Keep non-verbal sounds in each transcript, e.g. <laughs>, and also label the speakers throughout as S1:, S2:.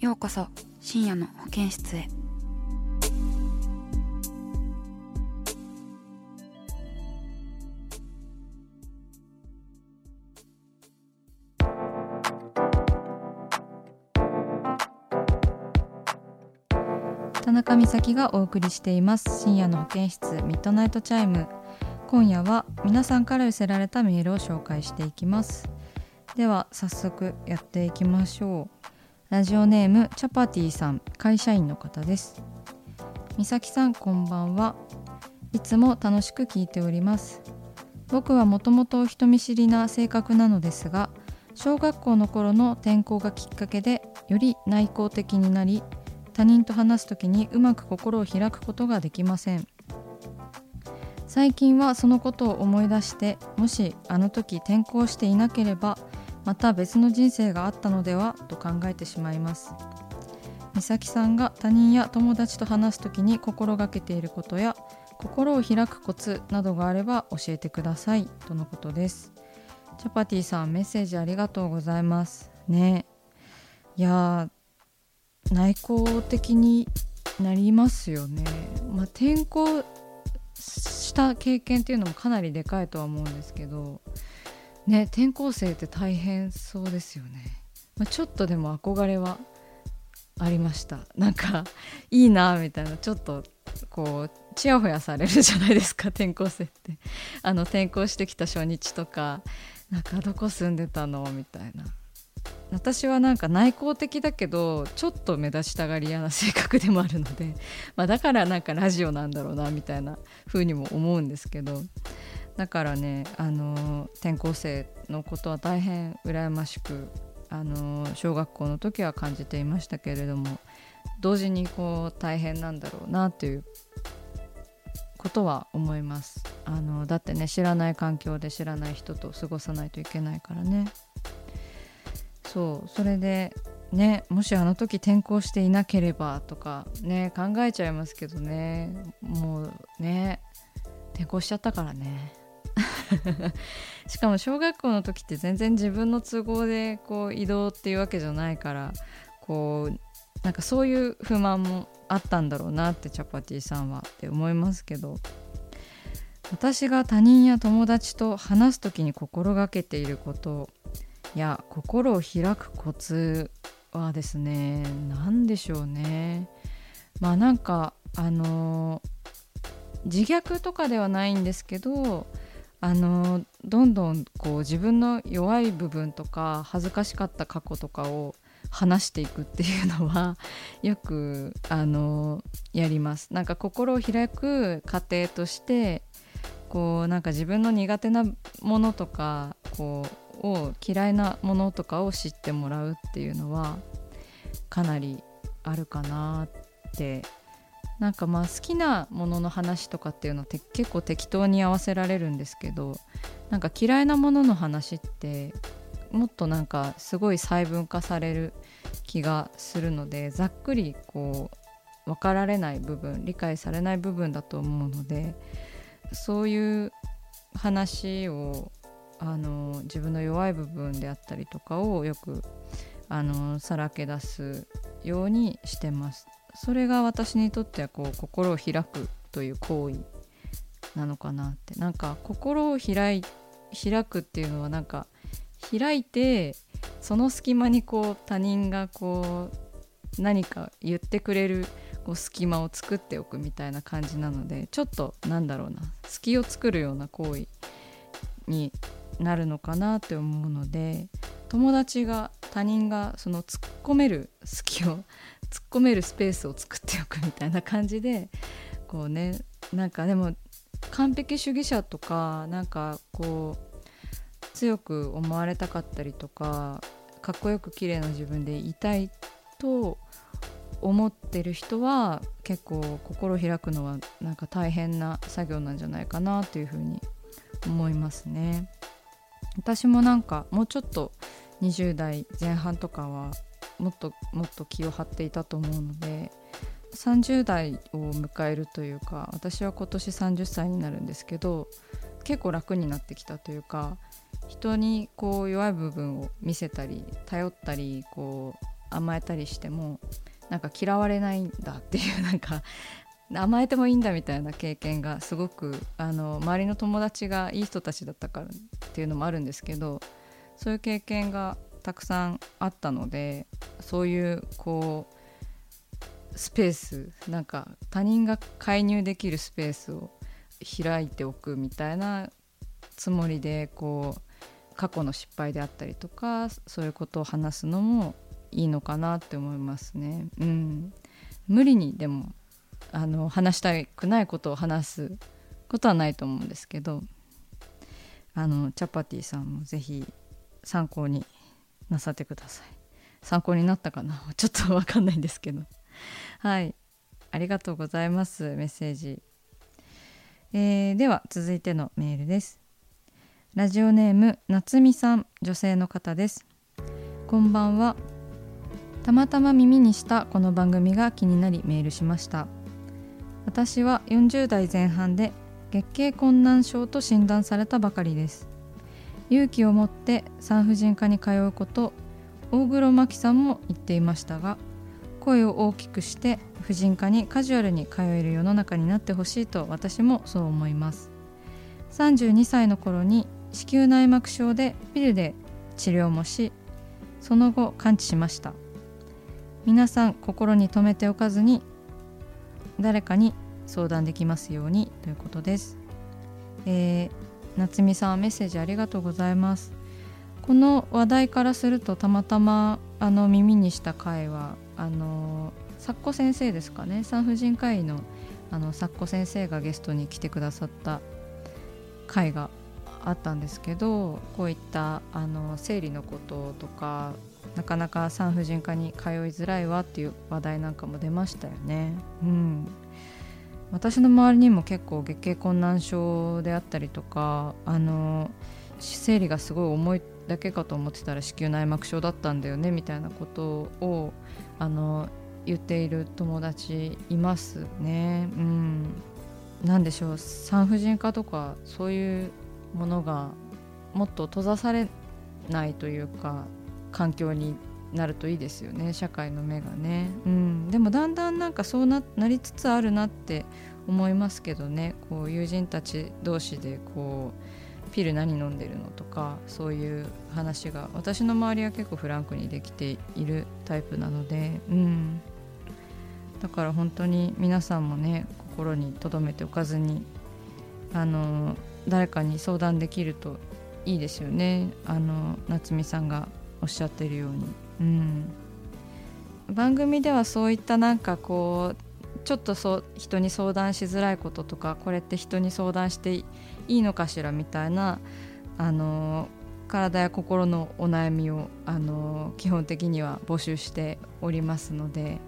S1: ようこそ深夜の保健室へ。
S2: 田中美咲がお送りしています。深夜の保健室ミッドナイトチャイム。今夜は皆さんから寄せられたメールを紹介していきます。では早速やっていきましょう。ラジオネームチャパティさん会社員の方です。美咲さんこんばんは。いつも楽しく聞いております。僕はもともと人見知りな性格なのですが小学校の頃の転校がきっかけでより内向的になり他人と話す時にうまく心を開くことができません。最近はそのことを思い出してもしあの時転校していなければまた別の人生があったのではと考えてしまいます。美咲さんが他人や友達と話す時に心がけていることや心を開くコツなどがあれば教えてください。とのことです。チャパティさんメッセージありがとうございます。ね。いやー内向的になりますよね、まあ、転校した経験っていうのもかなりでかいとは思うんですけどね転校生って大変そうですよね、まあ、ちょっとでも憧れはありました。なんか <laughs> いいなみたいな。ちょっとこうちやほやされるじゃないですか <laughs> 転校生って。あの転校してきた初日とか。なんかどこ住んでたのみたいな。私はなんか内向的だけどちょっと目立ちたがり屋な性格でもあるので、まあ、だからなんかラジオなんだろうなみたいな風にも思うんですけど。だからね、あの転校生のことは大変羨ましく、あの小学校の時は感じていましたけれども同時にこう大変なんだろうなということは思います。あのだってね知らない環境で知らない人と過ごさないといけないからね。そうそれでねもしあの時転校していなければとかね考えちゃいますけどね。もうね転校しちゃったからね。<laughs> しかも小学校の時って全然自分の都合でこう移動っていうわけじゃないからこうなんかそういう不満もあったんだろうなってチャパティさんはって思いますけど私が他人や友達と話す時に心がけていることや心を開くコツはですね何でしょうね。まあなんかあの自虐とかではないんですけどあのどんどんこう自分の弱い部分とか恥ずかしかった過去とかを話していくっていうのはよくあのやります。<laughs> なんか心を開く過程としてこうなんか自分の苦手なものとかこうを嫌いなものとかを知ってもらうっていうのはかなりあるかなってなんかまあ好きなものの話とかっていうのって結構適当に合わせられるんですけどなんか嫌いなものの話ってもっとなんかすごい細分化される気がするのでざっくりこう分かられない部分理解されない部分だと思うのでそういう話をあの自分の弱い部分であったりとかをよくあのさらけ出すようにしてます。それが私にとってはこう心を開くという行為なのかなってなんか心を開い開くっていうのはなんか開いてその隙間にこう他人がこう何か言ってくれるこう隙間を作っておくみたいな感じなのでちょっとなんだろうな隙を作るような行為になるのかなって思うので友達が他人がその突っ込める隙を <laughs> 突っ込めるスペースを作っておくみたいな感じでこうねなんかでも完璧主義者とかなんかこう強く思われたかったりとかかっこよく綺麗な自分でいたいと思ってる人は結構心開くのはなんか大変な作業なんじゃないかなというふうに思いますね。私もなんかもうちょっと20代前半とかはもっともっと気を張っていたと思うので30代を迎えるというか私は今年30歳になるんですけど結構楽になってきたというか人にこう弱い部分を見せたり頼ったりこう甘えたりしてもなんか嫌われないんだっていうなんか甘えてもいいんだみたいな経験がすごくあの周りの友達がいい人たちだったからっていうのもあるんですけどそういう経験がたくさんあったのでそういうこうスペースなんか他人が介入できるスペースを開いておくみたいなつもりでこう過去の失敗であったりとかそういうことを話すのもいいのかなって思いますね。うん、無理にでもあの話したくないことを話すことはないと思うんですけどあのチャパティさんもぜひ参考になさってください。参考になったかな？<laughs> ちょっと分かんないんですけど。はい。ありがとうございますメッセージ、えー、では続いてのメールです。ラジオネーム夏美さん女性の方です。こんばんは。たまたま耳にしたこの番組が気になりメールしました。私は40代前半で月経困難症と診断されたばかりです。勇気を持って産婦人科に通うこと大黒摩季さんも言っていましたが声を大きくして婦人科にカジュアルに通える世の中になってほしいと私もそう思います。32歳の頃に子宮内膜症でピルで治療もしその後完治しました。皆さん心に留めておかずに誰かに相談できますようにということです、えー、夏美さんメッセージありがとうございます。この話題からするとたまたまあの耳にした回はあの作子先生ですかね。産婦人科医のあの作子先生がゲストに来てくださった回があったんですけどこういったあの生理のこととかなかなか産婦人科に通いづらいわっていう話題なんかも出ましたよね。うん、私の周りにも結構月経困難症であったりとかあの生理がすごい重いだけかと思ってたら子宮内膜症だったんだよねみたいなことをあの言っている友達いますね。うん、なんでしょう産婦人科とかそういうものがもっと閉ざされないというか環境になるといいですよね社会の目がね、うん、でもだんだんなんかそうななりつつあるなって思いますけどね。こう友人たち同士でこうピル何飲んでるのとかそういう話が私の周りは結構フランクにできているタイプなので、うん、だから本当に皆さんもね心に留めておかずにあの誰かに相談できるといいですよね。あの夏美さんがおっしゃってるように。うん、番組ではそういったなんかこうちょっとそう人に相談しづらいこととかこれって人に相談していいのかしらみたいなあの体や心のお悩みをあの基本的には募集しておりますので、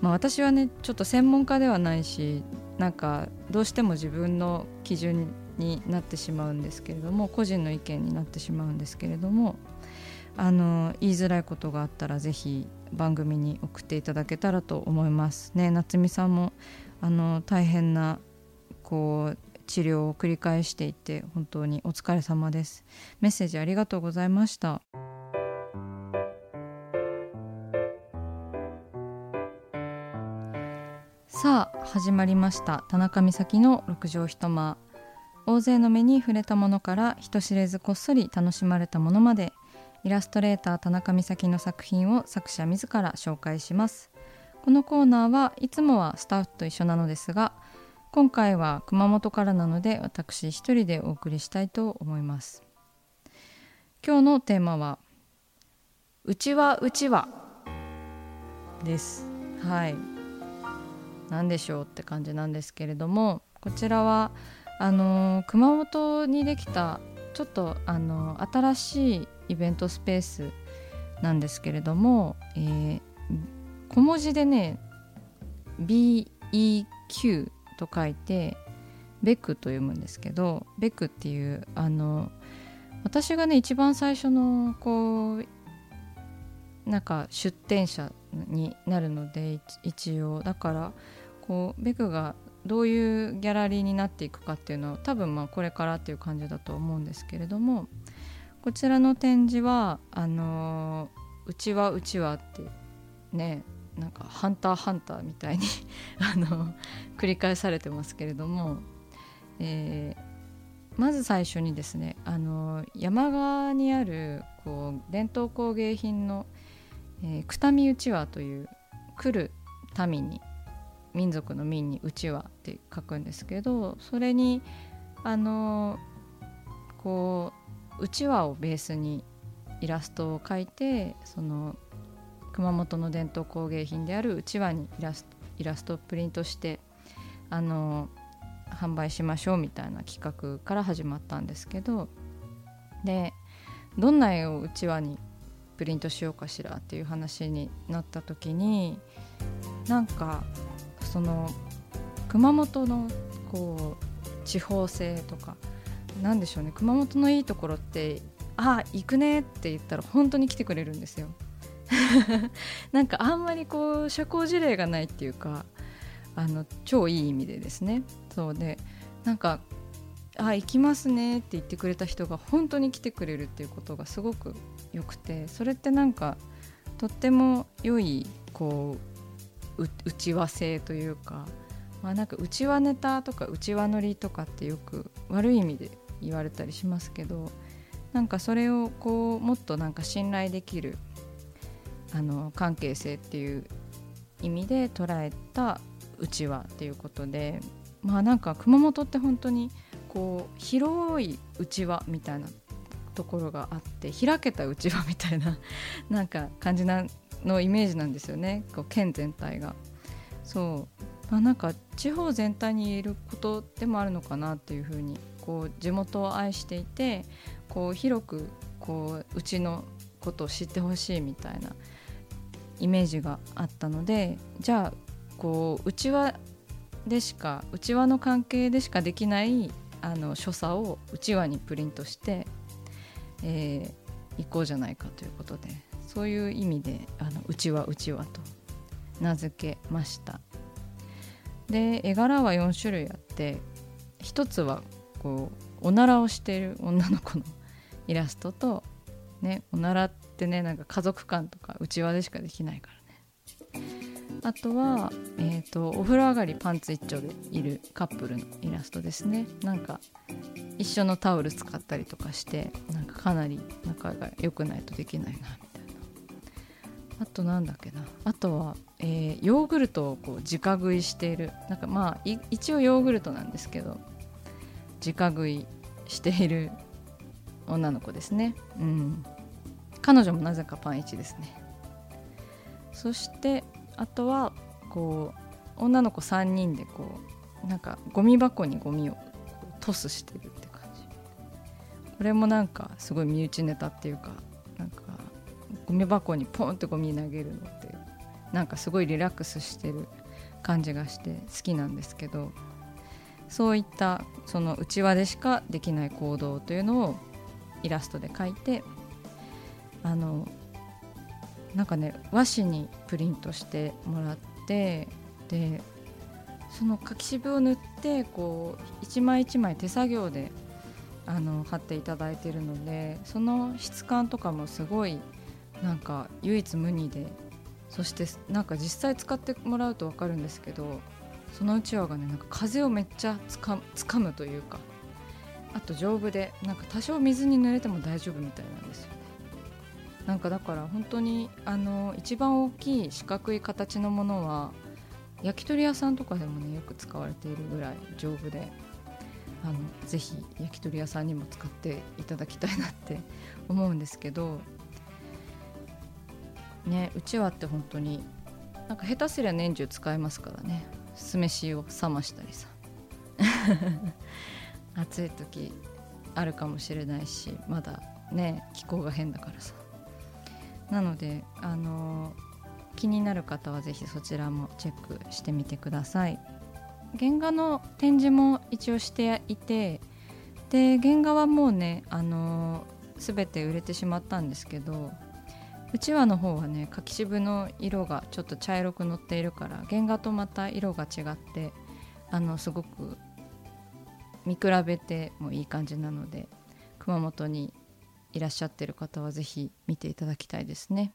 S2: まあ、私はねちょっと専門家ではないしなんかどうしても自分の基準になってしまうんですけれども個人の意見になってしまうんですけれどもあの言いづらいことがあったらぜひ番組に送っていただけたらと思います。ね夏美さんもあの大変なこう治療を繰り返していて本当にお疲れ様です。メッセージありがとうございました。さあ始まりました。田中美咲の六畳一間。大勢の目に触れたものから人知れずこっそり楽しまれたものまで。イラストレーター田中美咲の作品を作者自ら紹介します。このコーナーはいつもはスタッフと一緒なのですが今回は熊本からなので私一人でお送りしたいと思います。今日のテーマはうちはうちはです。はい。何でしょうって感じなんですけれどもこちらはあの熊本にできたちょっとあの新しいイベントスペースなんですけれども、えー、小文字でね BEQ と書いてベクと読むんですけどベクっていうあの私がね一番最初のこうなんか出店者になるので一応。だからこうベクがどういうギャラリーになっていくかっていうのは多分まあこれからっていう感じだと思うんですけれどもこちらの展示はあのうちはうちはってねなんか「ハンターハンター」みたいに <laughs> あの繰り返されてますけれども、えー、まず最初にですねあの山側にあるこう伝統工芸品の、えー、九谷うちわという来る民に民族の民にうちわって書くんですけどそれにあのこううちわをベースにイラストを描いてその熊本の伝統工芸品であるうちわにイラストイラストをプリントしてあの販売しましょうみたいな企画から始まったんですけどでどんな絵をうちわにプリントしようかしらっていう話になった時になんかその熊本のこう地方性とか何でしょうね。熊本のいいところってあ行くねって言ったら本当に来てくれるんですよ。<laughs> なんかあんまりこう社交辞令がないっていうかあの超いい意味でですね。そうでなんかあ行きますねって言ってくれた人が本当に来てくれるっていうことがすごくよくてそれってなんかとっても良いこううちわ性というか、まあ、なんかうちわネタとかうちわ乗りとかってよく悪い意味で言われたりしますけどなんかそれをこうもっとなんか信頼できるあの関係性っていう意味で捉えたうちわっていうことでまあなんか熊本って本当にこう広いうちわみたいなところがあって開けたうちわみたいななんか感じなのイメージなんですよねこう県全体が。そうまあ、なんか地方全体に言えることでもあるのかなっていうふうにこう地元を愛していてこう広くこううちのことを知ってほしいみたいなイメージがあったのでじゃあこううちわでしかうちわの関係でしかできないあの所作をうちわにプリントして、えー、行こうじゃないかということでそういう意味であのうちわうちわと名付けました。で絵柄は4種類あって一つはこうおならをしている女の子の <laughs> イラストとねおならってねなんか家族感とかうちわでしかできないからね。あとは、えーと、お風呂上がりパンツ一丁でいるカップルのイラストですね。なんか一緒のタオル使ったりとかしてなんかかなり仲が良くないとできないなみたいな。あとなんだっけな。あとは、えー、ヨーグルトをこう直食いしている。なんかまあ一応ヨーグルトなんですけど直食いしている女の子ですね。うん。彼女もなぜかパン1ですね。そしてあとはこう女の子3人でこうなんかゴミ箱にゴミをトスしてるって感じ。これもなんかすごい身内ネタっていうかなんかゴミ箱にポンってゴミ投げるの。なんかすごいリラックスしてる感じがして好きなんですけどそういったその内輪でしかできない行動というのをイラストで描いてあのなんかね和紙にプリントしてもらってでその柿渋を塗ってこう一枚一枚手作業であの貼っていただいてるのでその質感とかもすごいなんか唯一無二でそしてなんか実際使ってもらうと分かるんですけどそのうちわがねなんか風をめっちゃつかつかむというかあと丈夫でなんか多少水に濡れても大丈夫みたいなんですよね。なんかだから本当にあの一番大きい四角い形のものは焼き鳥屋さんとかでもねよく使われているぐらい丈夫であのぜひ焼き鳥屋さんにも使っていただきたいなって思うんですけどねうちわって本当になんか下手すりゃ年中使えますからね。酢飯を冷ましたりさ。<laughs> 暑い時あるかもしれないしまだね気候が変だからさ。なのであの気になる方は是非そちらもチェックしてみてください。原画の展示も一応していてで原画はもうねあの全て売れてしまったんですけどうちわの方はね柿渋の色がちょっと茶色くのっているから原画とまた色が違ってあのすごく見比べてもいい感じなので熊本にいらっしゃってる方は是非見ていただきたいですね。